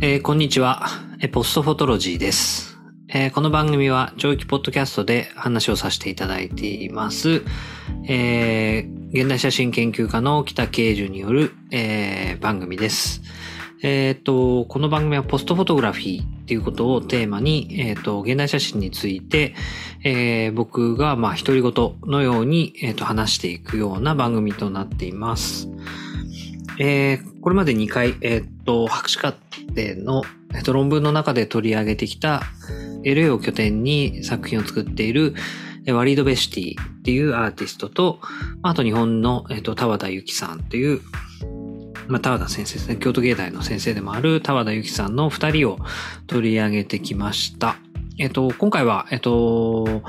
えーこんにちは。ポストフォトロジーです。えーこの番組は長期ポッドキャストで話をさせていただいています。えー現代写真研究家の北慶樹による、えー番組です。えっ、と、この番組はポストフォトグラフィーっていうことをテーマに、えっ、と、現代写真について、えー僕が、まあ、独り言のように、えっ、と、話していくような番組となっています。えーこれまで2回、えっ、と、博士課程の、えっ、と、論文の中で取り上げてきた LA を拠点に作品を作っている、ワリード・ベシティっていうアーティストと、あと日本の、えっ、と、田和田由紀さんっていう、まあ、田和田先生ですね。京都芸大の先生でもある田和田由紀さんの二人を取り上げてきました。えっ、と、今回は、えっ、と、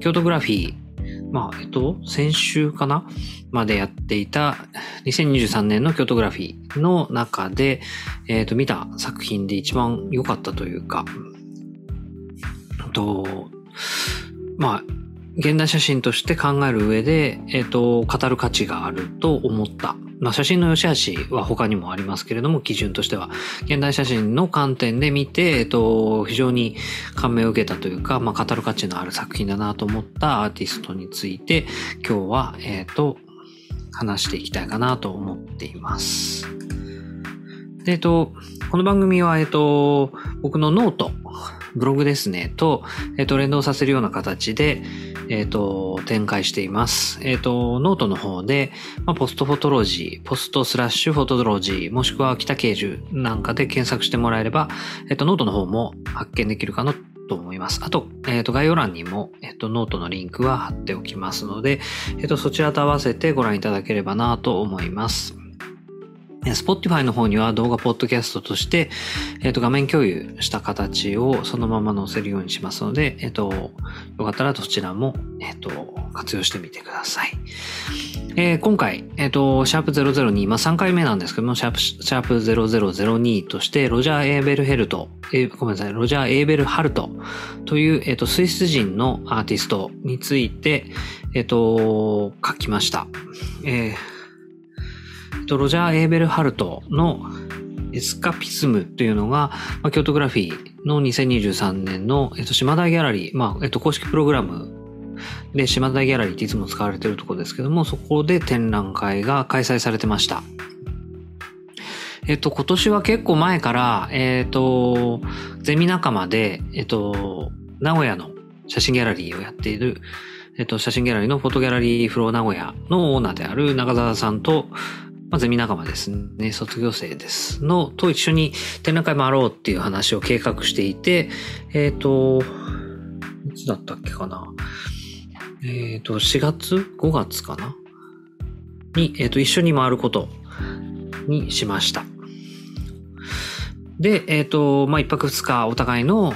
京都グラフィー、まあ、えっと、先週かな？までやっていた2023年の京都グラフィーの中で、えっ、と、見た作品で一番良かったというか、と、まあ、現代写真として考える上で、えっ、と、語る価値があると思った。まあ、写真の良し悪しは他にもありますけれども、基準としては、現代写真の観点で見て、えっ、と、非常に感銘を受けたというか、まあ、語る価値のある作品だなと思ったアーティストについて、今日は、えっ、と、話していきたいかなと思っています。でえっと、この番組は、えっと、僕のノート、ブログですね、と、えっと、連動させるような形で、えっと、展開しています。えっと、ノートの方で、まあ、ポストフォトロジー、ポストスラッシュフォトロジー、もしくは北桂樹なんかで検索してもらえれば、えっと、ノートの方も発見できるかなと思います。あと、えっと、概要欄にも、えっと、ノートのリンクは貼っておきますので、えっと、そちらと合わせてご覧いただければなと思います。え Spotify の方には動画ポッドキャストとして、えっ、と、画面共有した形をそのまま載せるようにしますので、えっ、と、よかったらそちらも、えっ、と、活用してみてください。えー今回、えっ、と、シャープ002、まあ、3回目なんですけども、シャープ、シャープ0002として、ロジャー・エーベルヘルト、えーごめんなさい、ロジャー・エーベルハルトという、えっ、と、スイス人のアーティストについて、えっ、と、書きました。えーロジャー・エーベルハルトのエスカピズムというのが、京都グラフィーの2023年の、えっと、島田ギャラリー、まあ、えっと、公式プログラムで島田ギャラリーっていつも使われているところですけども、そこで展覧会が開催されてました。えっと、今年は結構前から、えっと、ゼミ仲間で、えっと、名古屋の写真ギャラリーをやっている、えっと、写真ギャラリーのフォトギャラリーフロー名古屋のオーナーである中澤さんと、まあ、ゼミ仲間ですね、卒業生です。の、と一緒に展覧会回ろうっていう話を計画していて、えっ、と、いつだったっけかな。えっ、と、4月 ?5 月かな？に、えっ、と、一緒に回ることにしました。で、えっ、と、まあ、一泊二日お互いの、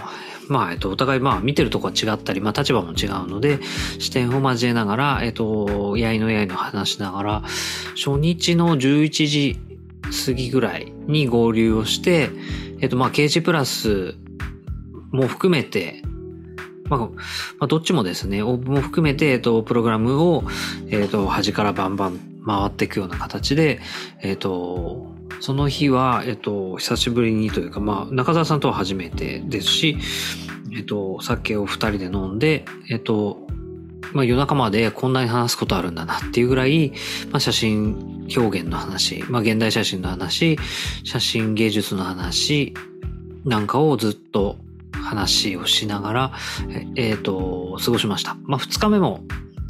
まあ、えっ、と、お互い、まあ、見てるとこは違ったり、まあ、立場も違うので、視点を交えながら、えっ、と、やいのやいの話しながら、初日の11時過ぎぐらいに合流をして、えっ、と、まあ、KG プラスも含めて、まあ、まあ、どっちもですね、オープンも含めて、えっ、と、プログラムを、えっ、と、端からバンバン回っていくような形で、えっ、と、その日は、えっ、と、久しぶりにというか、まあ、中澤さんとは初めてですし、えっ、と、酒を二人で飲んで、えっ、と、まあ、夜中までこんなに話すことあるんだなっていうぐらい、まあ、写真表現の話、まあ、現代写真の話、写真芸術の話なんかをずっと話をしながら、えっ、と、過ごしました。まあ、二日目も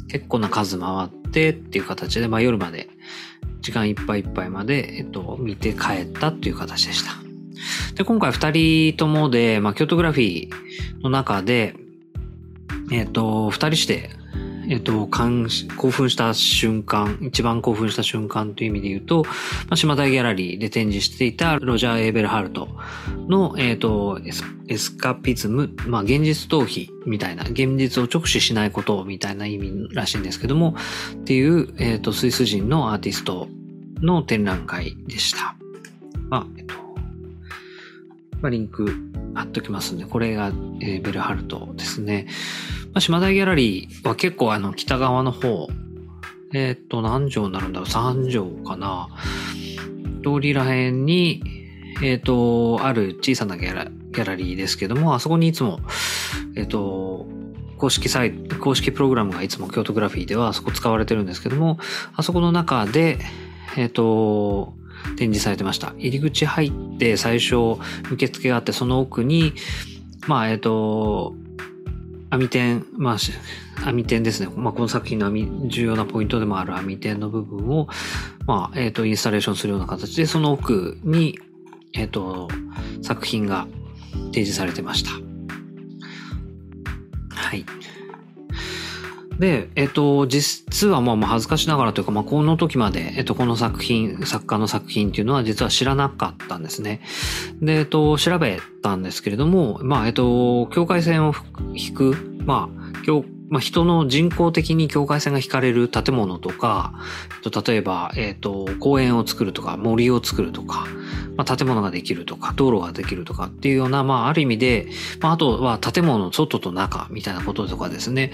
結構な数回ってっていう形で、まあ、夜まで、時間いっぱいいっぱいまで、えっ、と、見て帰ったっていう形でした。で、今回二人ともで、まあ、京都グラフィーの中で、えっ、と、二人して、えっ、と、興奮した瞬間、一番興奮した瞬間という意味で言うと、まあ、島田ギャラリーで展示していたロジャー・エーベルハルトの、えっ、とエス、エスカピズム、まあ、現実逃避みたいな、現実を直視しないことみたいな意味らしいんですけども、っていう、えっ、と、スイス人のアーティストの展覧会でした。まあ、えっ、と、まあ、リンク貼っときますんで、これが、えーベルハルトですね。まあ、島田ギャラリーは結構あの北側の方、えっ、と、何畳になるんだろう ?3 畳かな？通りらへんに、えっ、と、ある小さなギャラギャラリーですけども、あそこにいつも、えっ、と、公式サイト、公式プログラムがいつも京都グラフィーではあそこ使われてるんですけども、あそこの中で、えっ、と、展示されてました。入り口入って最初受付があってその奥に、まあ、えっ、と、網点、まあ、網点ですね。まあ、この作品の網、重要なポイントでもある網点の部分を、まあ、えっ、と、インスタレーションするような形で、その奥に、えっ、と、作品が提示されてました。はい。で、えっと、実はまあ恥ずかしながらというか、まあ、この時まで、えっと、この作品、作家の作品っていうのは実は知らなかったんですね。で、えっと、調べたんですけれども、まあ、えっと、境界線を引く、まあ、境まあ、人の人工的に境界線が引かれる建物とか、例えば、えっ、ー、と、公園を作るとか、森を作るとか、まあ、建物ができるとか、道路ができるとかっていうような、まあ、ある意味で、まあ、あとは建物の外と中みたいなこととかですね。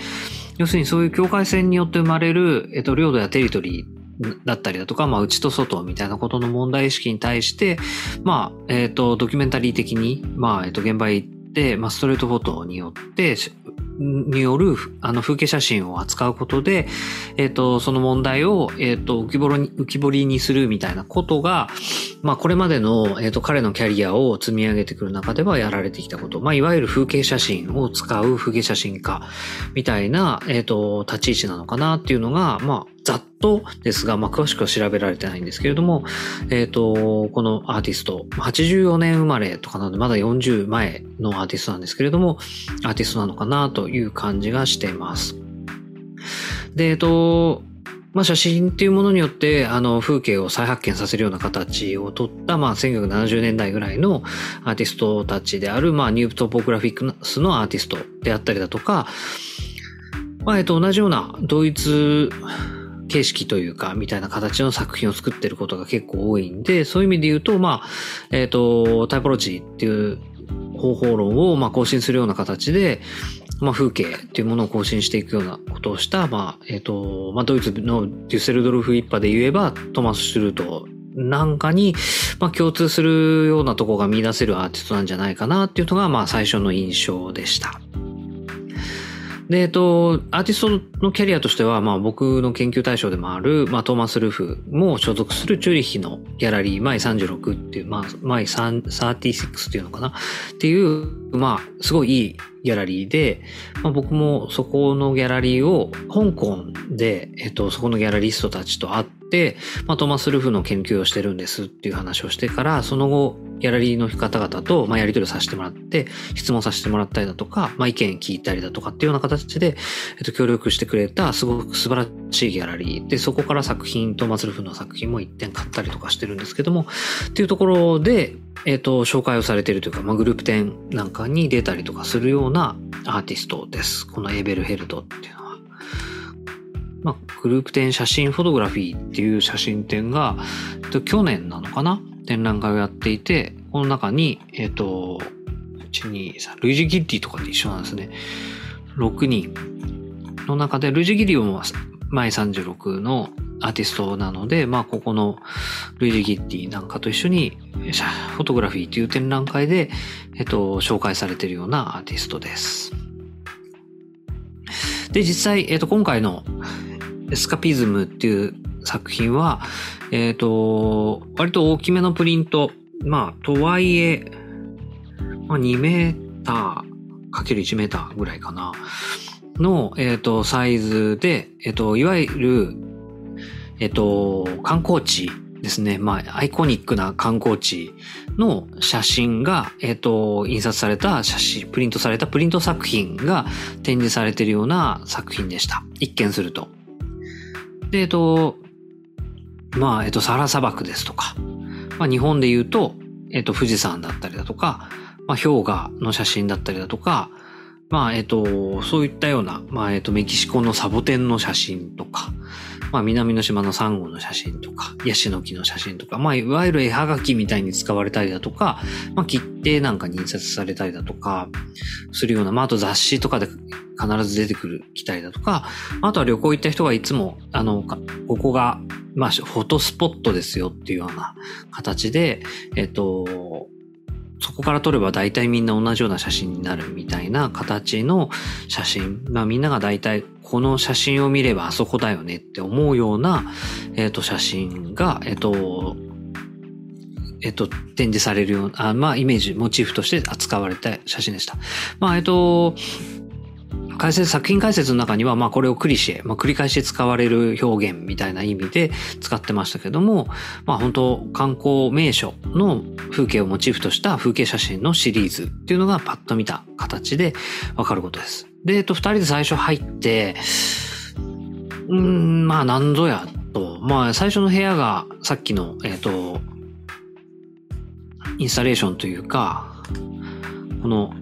要するにそういう境界線によって生まれる、えっ、ー、と、領土やテリトリーだったりだとか、まあ、内と外みたいなことの問題意識に対して、まあ、えっ、ー、と、ドキュメンタリー的に、まあ、えっ、と、現場へ行って、まあ、ストレートフォトによって、による、あの、風景写真を扱うことで、えっ、ー、と、その問題を、えっ、ー、と、浮き彫りに、浮き彫りにするみたいなことが、まあ、これまでの、えっ、ー、と、彼のキャリアを積み上げてくる中ではやられてきたこと。まあ、いわゆる風景写真を使う風景写真家みたいな、えっ、と、立ち位置なのかなっていうのが、まあ、ざっとですが、まあ、詳しくは調べられてないんですけれども、えっ、ー、と、このアーティスト、84年生まれとかなので、まだ40前のアーティストなんですけれども、アーティストなのかなという感じがしています。で、えっ、ー、と、まあ、写真っていうものによって、あの、風景を再発見させるような形をとった、まあ、1970年代ぐらいのアーティストたちである、まあ、ニュートポグラフィックスのアーティストであったりだとか、まあ、えっと、同じようなドイツ形式というか、みたいな形の作品を作ってることが結構多いんで、そういう意味で言うと、まあ、えっ、ー、と、タイポロジーっていう方法論を、まあ、更新するような形で、まあ、風景っていうものを更新していくようなことをした、まあ、えっ、ー、と、まあ、ドイツのデュッセルドルフ一派で言えば、トマス・シュルートなんかに、まあ、共通するようなとこが見出せるアーティストなんじゃないかなっていうのが、まあ、最初の印象でした。で、えっと、アーティストのキャリアとしては、まあ僕の研究対象でもある、まあトーマス・ルーフも所属するチューリヒのギャラリー、マイ36っていう、まあ、マイ36っていうのかな？っていう、まあ、すごいいいギャラリーで、まあ、僕もそこのギャラリーを香港で、えっと、そこのギャラリストたちと会って、まあ、トーマス・ルーフの研究をしてるんですっていう話をしてから、その後、ギャラリーの方々と、まあ、やり取りさせてもらって、質問させてもらったりだとか、まあ、意見聞いたりだとかっていうような形で、えっと、協力してくれた、すごく素晴らしいギャラリー。で、そこから作品、トマス・ルフの作品も一点買ったりとかしてるんですけども、っていうところで、えっ、と、紹介をされてるというか、まあ、グループ展なんかに出たりとかするようなアーティストです。このエーベルヘルドっていうのは。まあ、グループ展写真フォトグラフィーっていう写真展が、えっと、去年なのかな？展覧会をやっていて、この中に、えっ、と、1、2、3、ルイジ・ギッティとかで一緒なんですね。6人の中で、ルイジ・ギリオも前36のアーティストなので、まあ、ここのルイジ・ギッティなんかと一緒に、フォトグラフィーという展覧会で、えっと、紹介されているようなアーティストです。で、実際、えっと、今回のエスカピズムっていう作品は、えっと、割と大きめのプリント、まあ、とはいえ、まあ、2メーターかける1メーターぐらいかな。の、えっ、ー、と、サイズで、えっ、ー、と、いわゆる、えっ、ー、と、観光地ですね。まあ、アイコニックな観光地の写真が、えっ、と、印刷された写真、プリントされたプリント作品が展示されているような作品でした。一見すると。で、えっと、まあ、えっと、サハラ砂漠ですとか、まあ、日本で言うと、えっと、富士山だったりだとか、まあ、氷河の写真だったりだとか、まあ、えっと、そういったような、まあ、えっと、メキシコのサボテンの写真とか、まあ、南の島のサンゴの写真とか、ヤシの木の写真とか、まあ、いわゆる絵はがきみたいに使われたりだとか、まあ、切手なんかに印刷されたりだとか、するような、まあ、あと雑誌とかで必ず出てくる、来たりだとか、あとは旅行行った人がいつも、あの、ここが、まあ、フォトスポットですよっていうような形で、えっと、こから撮れば大体みんな同じような写真になるみたいな形の写真。まあみんなが大体この写真を見ればあそこだよねって思うような、えっ、と、写真が、えっ、と、えっと、展示されるような、あまあ、イメージ、モチーフとして扱われた写真でした。まあ、えっと、解説、作品解説の中には、まあこれをクリシェ、まあ繰り返し使われる表現みたいな意味で使ってましたけども、まあ本当観光名所の風景をモチーフとした風景写真のシリーズっていうのがパッと見た形でわかることです。で、えっと、二人で最初入って、うん、まあ何ぞやと、まあ最初の部屋がさっきの、えっと、インスタレーションというか、この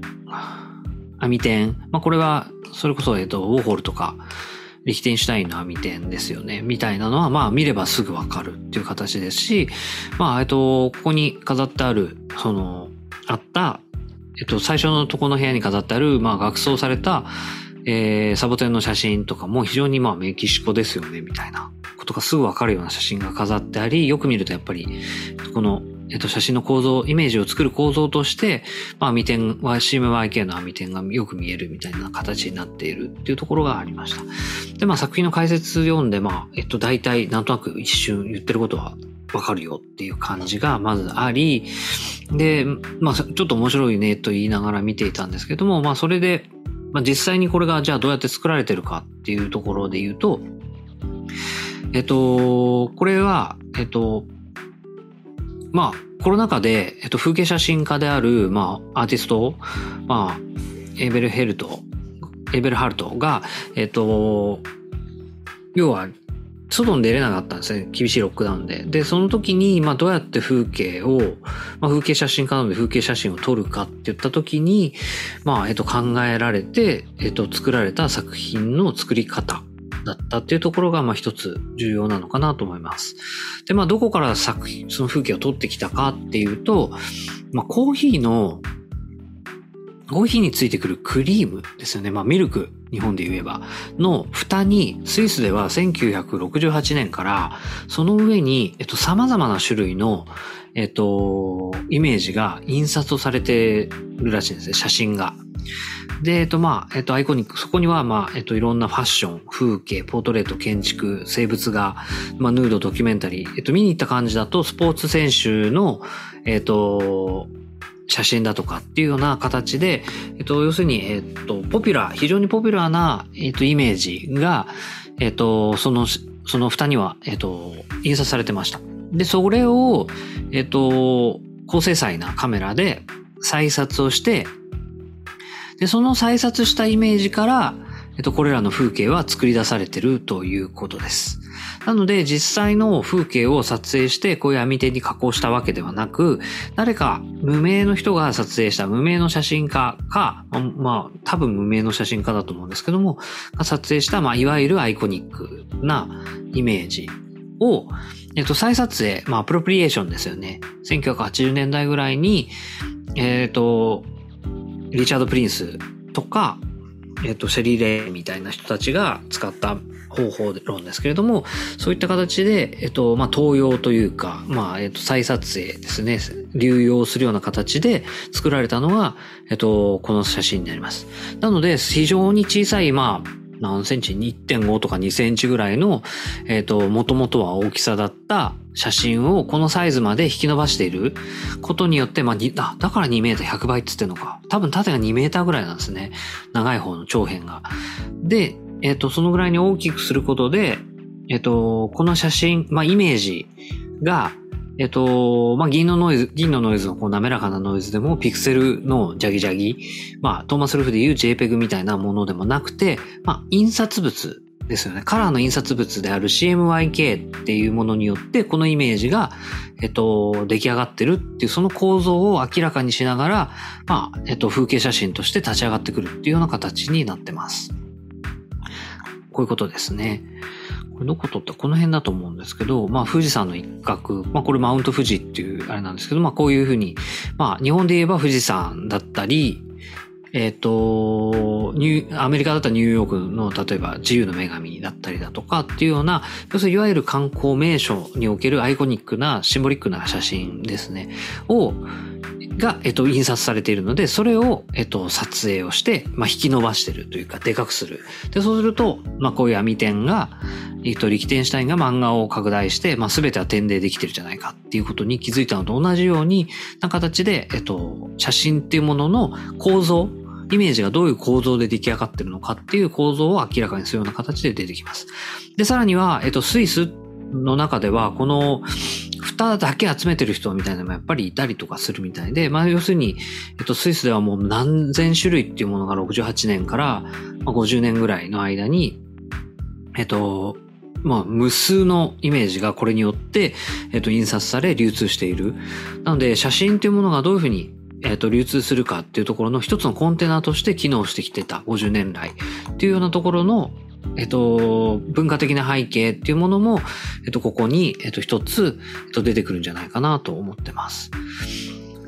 網店、まあこれはそれこそ、えっと、ウォーホルとか、リヒテンシュタインの網店ですよね。みたいなのは、まあ見ればすぐわかるっていう形ですし、まあ、えっと、ここに飾ってある、その、あった、えっと、最初のとこの部屋に飾ってある、まあ、学装された、えー、サボテンの写真とかも非常にまあメキシコですよね、みたいなことがすぐわかるような写真が飾ってあり、よく見るとやっぱり、このえっと、写真の構造、イメージを作る構造として、まあ、網点は CMYK の網点がよく見えるみたいな形になっているっていうところがありました。で、まあ、作品の解説読んで、まあ、えっと、大体、なんとなく一瞬言ってることはわかるよっていう感じがまずあり、で、まあ、ちょっと面白いねと言いながら見ていたんですけども、まあ、それで、まあ、実際にこれがじゃあどうやって作られてるかっていうところで言うと、えっと、これは、えっと、まあ、コロナ禍で、えっと、風景写真家である、まあ、アーティスト、まあ、エーベルヘルト、エーベルハルトが、えっと、要は、外に出れなかったんですね。厳しいロックダウンで。で、その時に、まあ、どうやって風景を、まあ、風景写真家なので風景写真を撮るかって言った時に、まあ、えっと、考えられて、えっと、作られた作品の作り方だったっていうところが、まあ一つ重要なのかなと思います。で、まあどこから作品、その風景を撮ってきたかっていうと、まあコーヒーの、コーヒーについてくるクリームですよね。まあミルク、日本で言えば、の蓋に、スイスでは1968年から、その上に、えっと、様々な種類の、えっと、イメージが印刷をされてるらしいんですね、写真が。で、えっと、まあ、えっと、アイコニック、そこには、まあ、えっと、いろんなファッション、風景、ポートレート、建築、生物画、まあ、ヌード、ドキュメンタリー、えっと、見に行った感じだと、スポーツ選手の、えっと、写真だとかっていうような形で、えっと、要するに、えっと、ポピュラー、非常にポピュラーな、えっと、イメージが、えっと、その、その蓋には、えっと、印刷されてました。で、それを、えっと、高精細なカメラで再撮をして、で、その再撮したイメージから、えっと、これらの風景は作り出されてるということです。なので、実際の風景を撮影して、こういう網手に加工したわけではなく、誰か無名の人が撮影した無名の写真家か、まあ、多分無名の写真家だと思うんですけども、撮影した、まあ、いわゆるアイコニックなイメージを、えっと、再撮影、まあ、アプロプリエーションですよね。1980年代ぐらいに、えっ、と、リチャード・プリンスとか、えっ、と、シェリー・レイみたいな人たちが使った方法論ですけれども、そういった形で、えっと、まあ、東洋というか、まあ、えっと、再撮影ですね、流用するような形で作られたのが、えっと、この写真になります。なので、非常に小さい、まあ、何センチ ?1.5 とか2センチぐらいの、えっ、ー、と、もともとは大きさだった写真をこのサイズまで引き伸ばしていることによって、まあ、あ、だから2メーター100倍って言ってるのか。多分縦が2メーターぐらいなんですね。長い方の長辺が。で、えっ、ー、と、そのぐらいに大きくすることで、えっ、ー、と、この写真、まあ、イメージが、えっと、まあ、銀のノイズ、銀のノイズのこう滑らかなノイズでも、ピクセルのジャギジャギ、まあ、トーマス・ルフでいう JPEG みたいなものでもなくて、まあ、印刷物ですよね。カラーの印刷物である CMYK っていうものによって、このイメージが、えっと、出来上がってるっていう、その構造を明らかにしながら、まあ、えっと、風景写真として立ち上がってくるっていうような形になってます。こういうことですね。これどこ撮ったこの辺だと思うんですけど、まあ富士山の一角、まあこれマウント富士っていうあれなんですけど、まあこういうふうに、まあ日本で言えば富士山だったり、えっ、ー、と、ニュアメリカだったらニューヨークの例えば自由の女神だったりだとかっていうような、要するにいわゆる観光名所におけるアイコニックなシンボリックな写真ですね、を、が、えっと、印刷されているので、それを、えっと、撮影をして、まあ、引き伸ばしてるというか、でかくする。で、そうすると、まあ、こういう網点が、えっと、リキテンシュタインが漫画を拡大して、まあ、すべては点でできてるじゃないかっていうことに気づいたのと同じようにな形で、えっと、写真っていうものの構造、イメージがどういう構造で出来上がってるのかっていう構造を明らかにするような形で出てきます。で、さらには、えっと、スイスの中では、この、蓋だけ集めてる人みたいなのもやっぱりいたりとかするみたいで、まあ要するに、えっと、スイスではもう何千種類っていうものが68年から50年ぐらいの間に、えっと、まあ、無数のイメージがこれによって、えっと、印刷され流通している。なので、写真っていうものがどういうふうにえっ、と、流通するかっていうところの一つのコンテナとして機能してきてた50年来っていうようなところの、えっと、文化的な背景っていうものも、えっと、ここに、えっと、一つ、えっと、出てくるんじゃないかなと思ってます。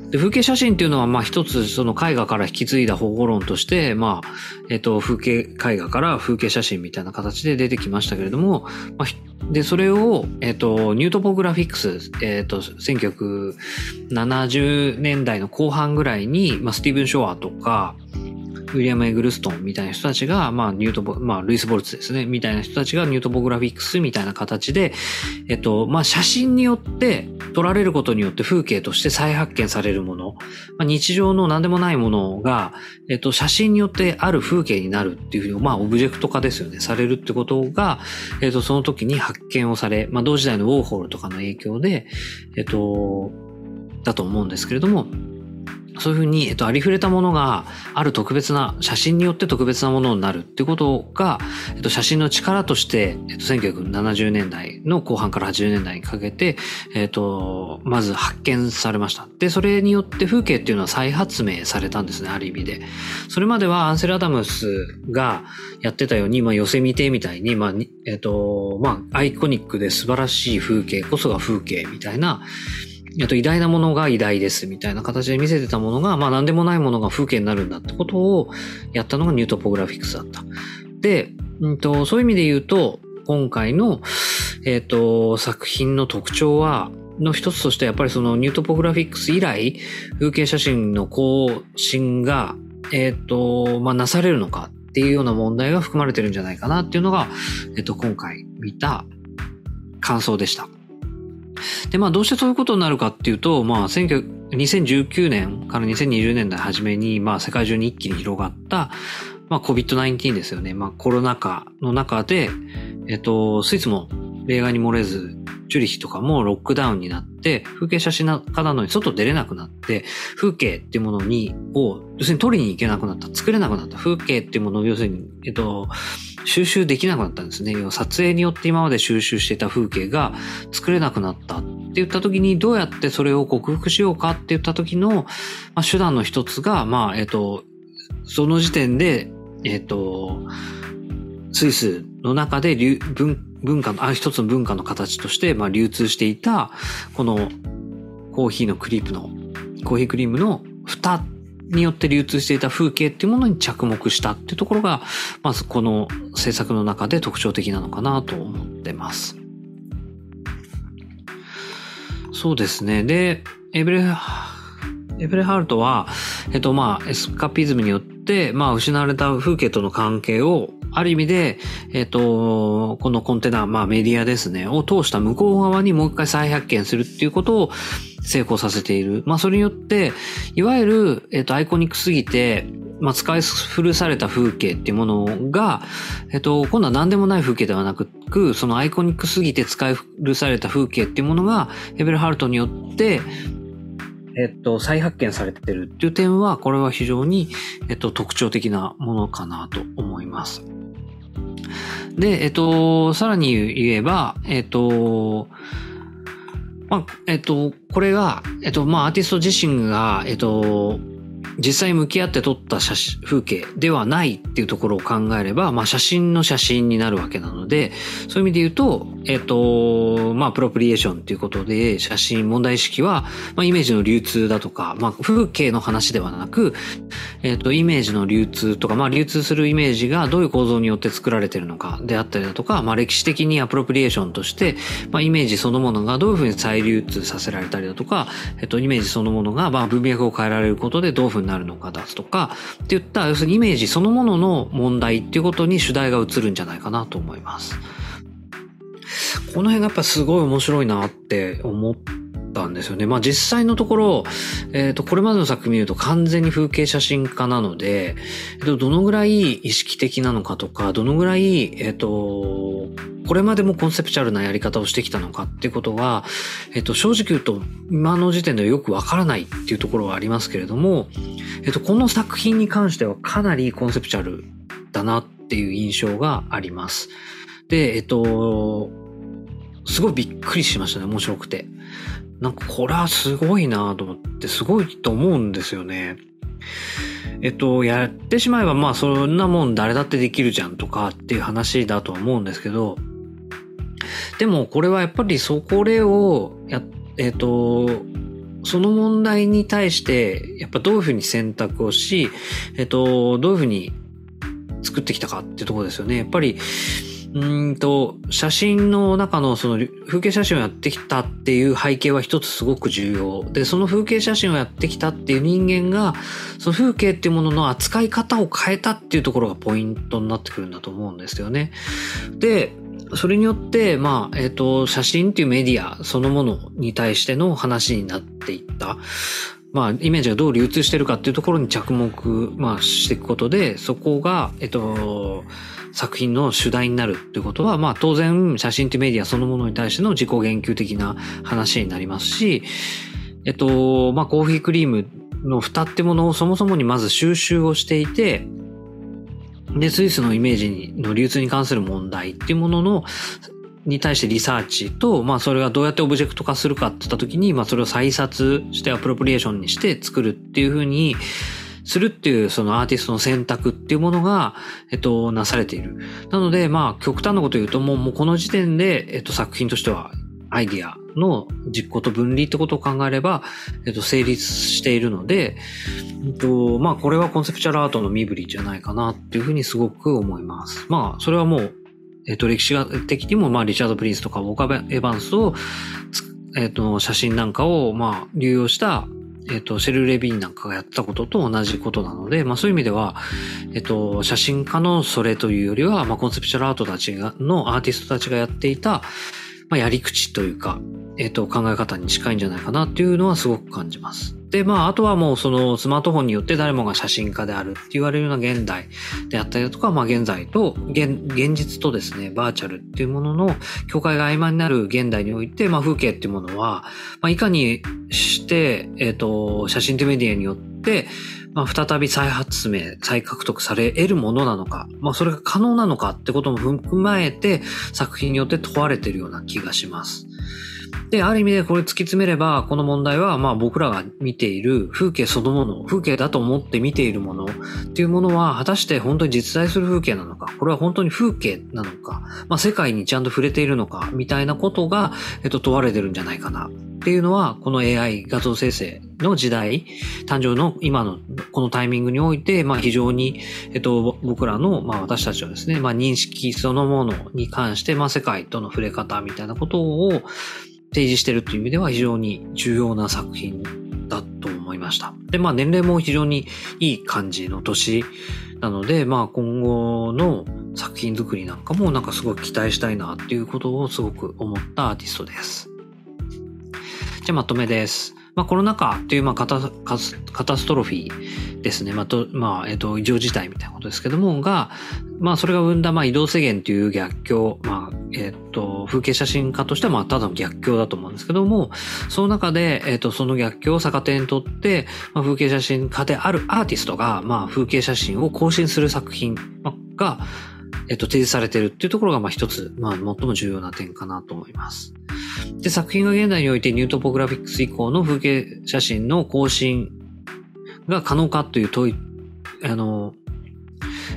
で、風景写真っていうのは、まあ一つその絵画から引き継いだ方法論として、まあ、えっと、風景絵画から風景写真みたいな形で出てきましたけれども、まあ、で、それを、えっと、ニュートポグラフィックス、えっと、1970年代の後半ぐらいに、まあ、スティーブン・ショアとか、ウィリアム・エグルストンみたいな人たちが、まあ、ニュートボ、まあ、ルイス・ボルツですね、みたいな人たちがニュートポグラフィックスみたいな形で、えっと、まあ、写真によって撮られることによって風景として再発見されるもの、まあ、日常の何でもないものが、えっと、写真によってある風景になるっていうふうに、まあ、オブジェクト化ですよね、されるってことが、えっと、その時に発見をされ、まあ、同時代のウォーホールとかの影響で、えっと、だと思うんですけれども、そういうふうに、えっと、ありふれたものがある特別な、写真によって特別なものになるってことが、えっと、写真の力として、えっと、1970年代の後半から80年代にかけて、えっと、まず発見されました。で、それによって風景っていうのは再発明されたんですね、ある意味で。それまではアンセル・アダムスがやってたように、まあ、寄せ見てみたいに、まあ、えっと、まあ、アイコニックで素晴らしい風景こそが風景みたいな、えっと、偉大なものが偉大ですみたいな形で見せてたものが、まあ何でもないものが風景になるんだってことをやったのがニュートポグラフィックスだった。で、うんと、そういう意味で言うと、今回の、えっ、と、作品の特徴は、の一つとしてやっぱりそのニュートポグラフィックス以来、風景写真の更新が、えっ、と、まあ、なされるのかっていうような問題が含まれてるんじゃないかなっていうのが、えっ、と、今回見た感想でした。で、まあどうしてそういうことになるかっていうと、まあ2019年から2020年代初めに、まあ世界中に一気に広がった、まあ COVID-19 ですよね。まあコロナ禍の中で、えっと、スイスも例外に漏れず、チュリヒとかもロックダウンになって、風景写真家なのに外出れなくなって、風景っていうものに、を、要するに撮りに行けなくなった、作れなくなった、風景っていうものを要するに、えっと、収集できなくなったんですね。撮影によって今まで収集してた風景が作れなくなったって言った時にどうやってそれを克服しようかって言った時の、まあ、手段の一つが、まあ、えっと、その時点で、えっと、スイスの中で文文化の、あ一つの文化の形として、まあ、流通していた、このコーヒーのクリープの、コーヒークリームの蓋によって流通していた風景っていうものに着目したっていうところが、まずこの制作の中で特徴的なのかなと思ってます。そうですね。で、エブレ、エブレハルトは、えっとまあ、エスカピズムによって、まあ、失われた風景との関係を、ある意味で、えっと、このコンテナ、まあメディアですね、を通した向こう側にもう一回再発見するっていうことを、成功させている。まあ、それによって、いわゆる、えっ、と、アイコニックすぎて、まあ、使い古された風景っていうものが、えっと、今度は何でもない風景ではなく、そのアイコニックすぎて使い古された風景っていうものが、ヘベルハルトによって、えっと、再発見されてるっていう点は、これは非常に、えっと、特徴的なものかなと思います。で、えっと、さらに言えば、えっと、まあ、えっと、これが、えっと、まあ、アーティスト自身が、えっと、実際向き合って撮った写真、風景ではないっていうところを考えれば、まあ写真の写真になるわけなので、そういう意味で言うと、えっ、と、まあプロプリエーションっていうことで、写真問題意識は、まあイメージの流通だとか、まあ風景の話ではなく、えっ、と、イメージの流通とか、まあ流通するイメージがどういう構造によって作られてるのかであったりだとか、まあ歴史的にアプロプリエーションとして、まあイメージそのものがどういうふうに再流通させられたりだとか、えっ、と、イメージそのものが、まあ文脈を変えられることでどういうふうになるのか出すとか、っていった、要するにイメージそのものの問題っていうことに主題が移るんじゃないかなと思います。この辺がやっぱすごい面白いなって思ったんですよね。まあ実際のところ、えっ、ー、と、これまでの作品見ると完全に風景写真家なので、えっと、どのぐらい意識的なのかとか、どのぐらい、えっ、と、これまでもコンセプチュアルなやり方をしてきたのかっていうことは、えっと、正直言うと、今の時点ではよくわからないっていうところはありますけれども、えっと、この作品に関してはかなりコンセプチュアルだなっていう印象があります。で、えっと、すごいびっくりしましたね、面白くて。なんかこれはすごいなと思って、すごいと思うんですよね。えっと、やってしまえばまあそんなもん誰だってできるじゃんとかっていう話だとは思うんですけど、でもこれはやっぱりそこれをや、えっ、ー、と、その問題に対して、やっぱどういうふうに選択をし、えっ、ー、と、どういうふうに作ってきたかっていうところですよね。やっぱり、うんと、写真の中のその風景写真をやってきたっていう背景は一つすごく重要。で、その風景写真をやってきたっていう人間が、その風景っていうものの扱い方を変えたっていうところがポイントになってくるんだと思うんですよね。で、それによって、まあ、えっ、ー、と、写真っていうメディアそのものに対しての話になっていった。まあ、イメージがどう流通してるかっていうところに着目、まあ、していくことで、そこが、えっ、と、作品の主題になるっていうことは、まあ、当然、写真ってメディアそのものに対しての自己言及的な話になりますし、えっと、まあ、コーヒークリームの蓋ってものをそもそもにまず収集をしていて、で、スイスのイメージにの流通に関する問題っていうものの、に対してリサーチと、まあそれがどうやってオブジェクト化するかって言った時に、まあそれを再撮してアプロプリエーションにして作るっていうふうにするっていうそのアーティストの選択っていうものが、えっと、なされている。なので、まあ極端なこと言うともう、もうこの時点で、えっと作品としてはアイディアの実行と分離ってことを考えれば、えっと、成立しているので、えっと、まあ、これはコンセプチュアルアートの身振りじゃないかなっていうふうにすごく思います。まあ、それはもう、えっと、歴史的にも、まあ、リチャード・プリンスとか、ウォーカー・エヴァンスを、えっと、写真なんかを、まあ、流用した、えっと、シェル・レビンなんかがやったことと同じことなので、まあそういう意味では、えっと、写真家のそれというよりは、まあコンセプチュアルアートたちが、のアーティストたちがやっていた、まあ、やり口というか、えっ、ー、と、考え方に近いんじゃないかなっていうのはすごく感じます。で、まあ、あとはもうそのスマートフォンによって誰もが写真家であるって言われるような現代であったりだとか、まあ現在と現、現実とですね、バーチャルっていうものの境界が曖昧になる現代において、まあ風景っていうものは、まあいかにして、えっ、ー、と、写真というメディアによって、まあ、再び再発明、再獲得され得るものなのか、まあ、それが可能なのかってことも踏まえて、作品によって問われているような気がします。で、ある意味でこれ突き詰めれば、この問題は、まあ僕らが見ている風景そのもの、風景だと思って見ているものっていうものは、果たして本当に実在する風景なのか、これは本当に風景なのか、まあ世界にちゃんと触れているのか、みたいなことが、えっと、問われてるんじゃないかな。っていうのは、この AI 画像生成の時代、誕生の今のこのタイミングにおいて、まあ非常に、えっと、僕らの、まあ私たちはですね、まあ認識そのものに関して、まあ世界との触れ方みたいなことを、提示してるという意味では非常に重要な作品だと思いました。で、まあ年齢も非常にいい感じの年なので、まあ今後の作品作りなんかもなんかすごく期待したいなっていうことをすごく思ったアーティストです。じゃあまとめです。まあ、コロナ禍という、まあカタ、カタストロフィーですね。まあ、と、まあ、えっ、と、異常事態みたいなことですけども、が、まあ、それが生んだ、まあ、移動制限という逆境、まあ、えっ、と、風景写真家としては、まあ、ただの逆境だと思うんですけども、その中で、えっ、と、その逆境を逆手にとって、まあ、風景写真家であるアーティストが、まあ、風景写真を更新する作品が、えっと、提示されてるっていうところが、まあ一つ、まあ最も重要な点かなと思います。で、作品が現代においてニュートポグラフィックス以降の風景写真の更新が可能かという問い、あの、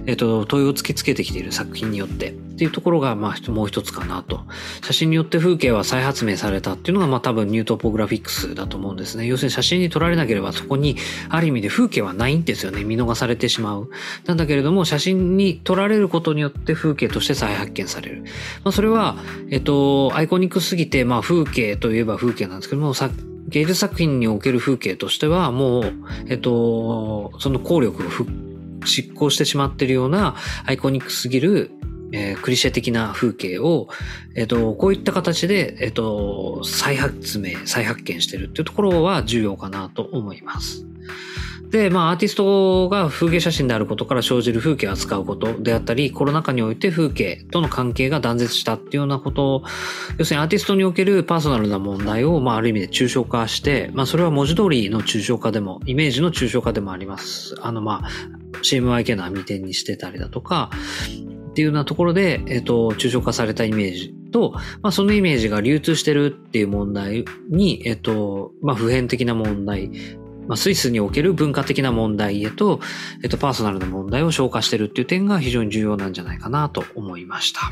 えっ、と、問いを突きつけてきている作品によってっていうところが、まあ、もう一つかなと。写真によって風景は再発明されたっていうのが、まあ多分ニュートポグラフィックスだと思うんですね。要するに写真に撮られなければそこに、ある意味で風景はないんですよね。見逃されてしまう。なんだけれども、写真に撮られることによって風景として再発見される。まあそれは、えっと、アイコニックすぎて、まあ風景といえば風景なんですけども、さ芸術作品における風景としては、もう、えっと、その効力を執行してしまっているようなアイコニックすぎる、えー、クリシェ的な風景を、えっ、と、こういった形で、えっ、と、再発明、再発見してるっていうところは重要かなと思います。で、まあ、アーティストが風景写真であることから生じる風景を扱うことであったり、コロナ禍において風景との関係が断絶したっていうようなことを、要するにアーティストにおけるパーソナルな問題を、まあ、ある意味で抽象化して、まあ、それは文字通りの抽象化でも、イメージの抽象化でもあります。あの、まあ、CMYK の網点にしてたりだとか、っていうようなところで、えっ、と、抽象化されたイメージと、まあ、そのイメージが流通してるっていう問題に、えっ、と、まあ、普遍的な問題、まあ、スイスにおける文化的な問題へと、えっと、パーソナルな問題を消化してるっていう点が非常に重要なんじゃないかなと思いました。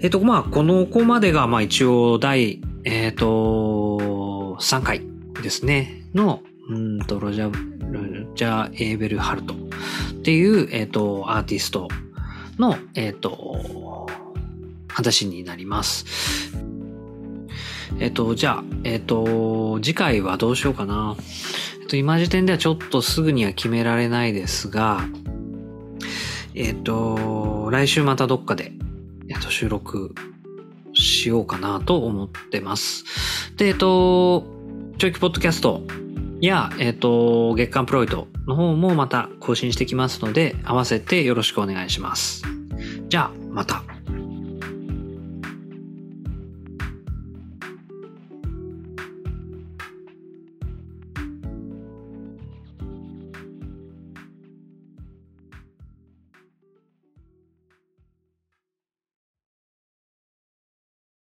えっと、まあ、この子までが、まあ、一応、第、えっと、3回ですね、の、うんと、ロジャー、ロジャー・エーベルハルトっていう、えっと、アーティストの、えっと、話になります。えっと、じゃあ、えっと、次回はどうしようかな。えっと、今時点ではちょっとすぐには決められないですが、えっと、来週またどっかで、えっと、収録しようかなと思ってます。で、えっと、長期ポッドキャストや、えっと、月刊プロイドの方もまた更新してきますので、合わせてよろしくお願いします。じゃあ、また。